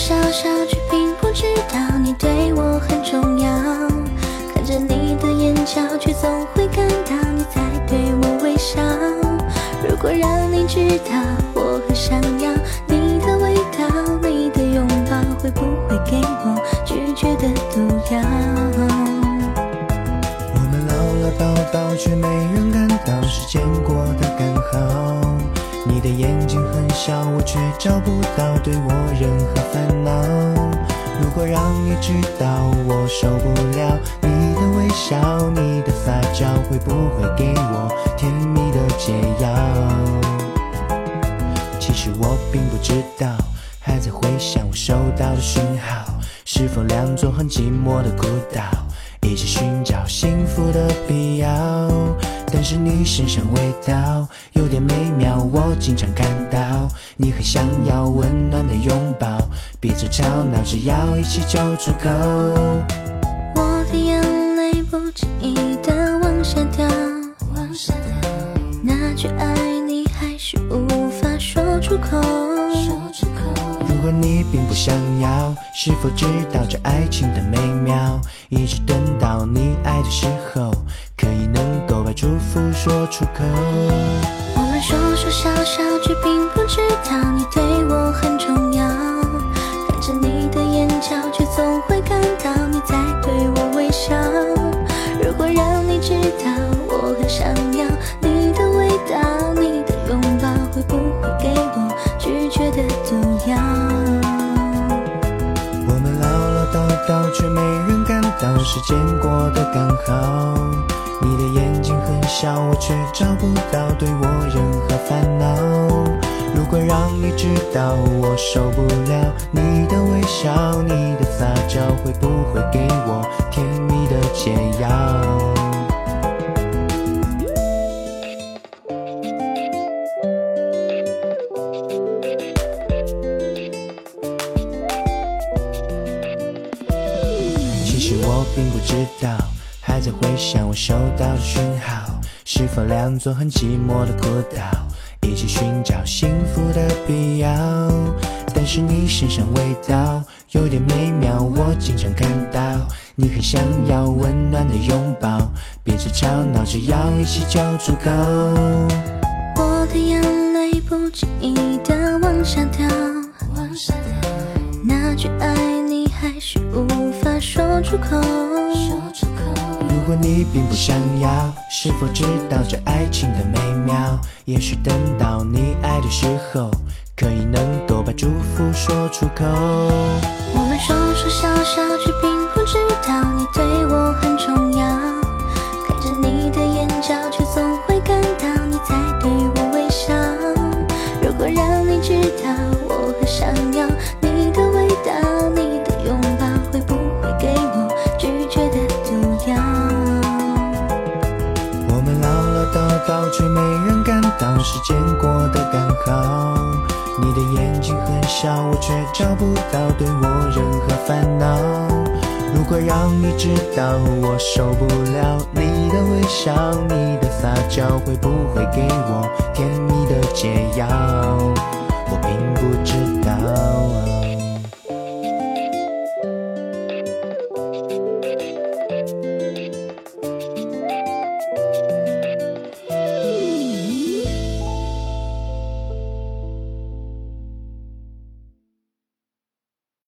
笑笑却并不知道你对我很重要，看着你的眼角却总会感到你在对我微笑。如果让你知道我很想要你的味道，你的拥抱会不会给我拒绝的毒药？我们唠唠叨叨却没。却找不到对我任何烦恼。如果让你知道我受不了你的微笑，你的发胶会不会给我甜蜜的解药？其实我并不知道，还在回想我收到的讯号，是否两座很寂寞的孤岛，一起寻找幸福的必要。但是你身上味道有点美妙，我经常感到你很想要温暖的拥抱，别再吵闹，只要一起就出口。我的眼泪不经意的往下掉，往下掉。那句爱你还是无法说出口，说出口。如果你并不想要，是否知道这爱情的美妙？一直等到你爱的时候，可以能把祝福说出口。我们说说笑笑，却并不知道你对我很重要。看着你的眼角，却总会感到你在对我微笑。如果让你知道我很想要你的味道，你的拥抱，会不会给我拒绝的毒药？我们唠唠叨叨，却没人感到时间过得刚好。你的眼睛很小，我却找不到对我任何烦恼。如果让你知道我受不了你的微笑，你的撒娇会不会给我甜蜜的解药？其实我并不知道，还在回想我收到的讯号，是否两座很寂寞的孤岛，一起寻找幸福的必要。但是你身上味道有点美妙，我经常看到你很想要温暖的拥抱，别再吵闹，只要一起就足够。我的眼泪不经意的往下掉，往下掉。那句爱你还是无法说出口，如果你并不想要，是否知道这爱情的美妙？也许等到你爱的时候，可以能够把祝福说出口。我们说说笑笑，时间过得刚好。你的眼睛很小，我却找不到对我任何烦恼。如果让你知道我受不了你的微笑，你的撒娇会不会给我甜蜜的解药？我并不知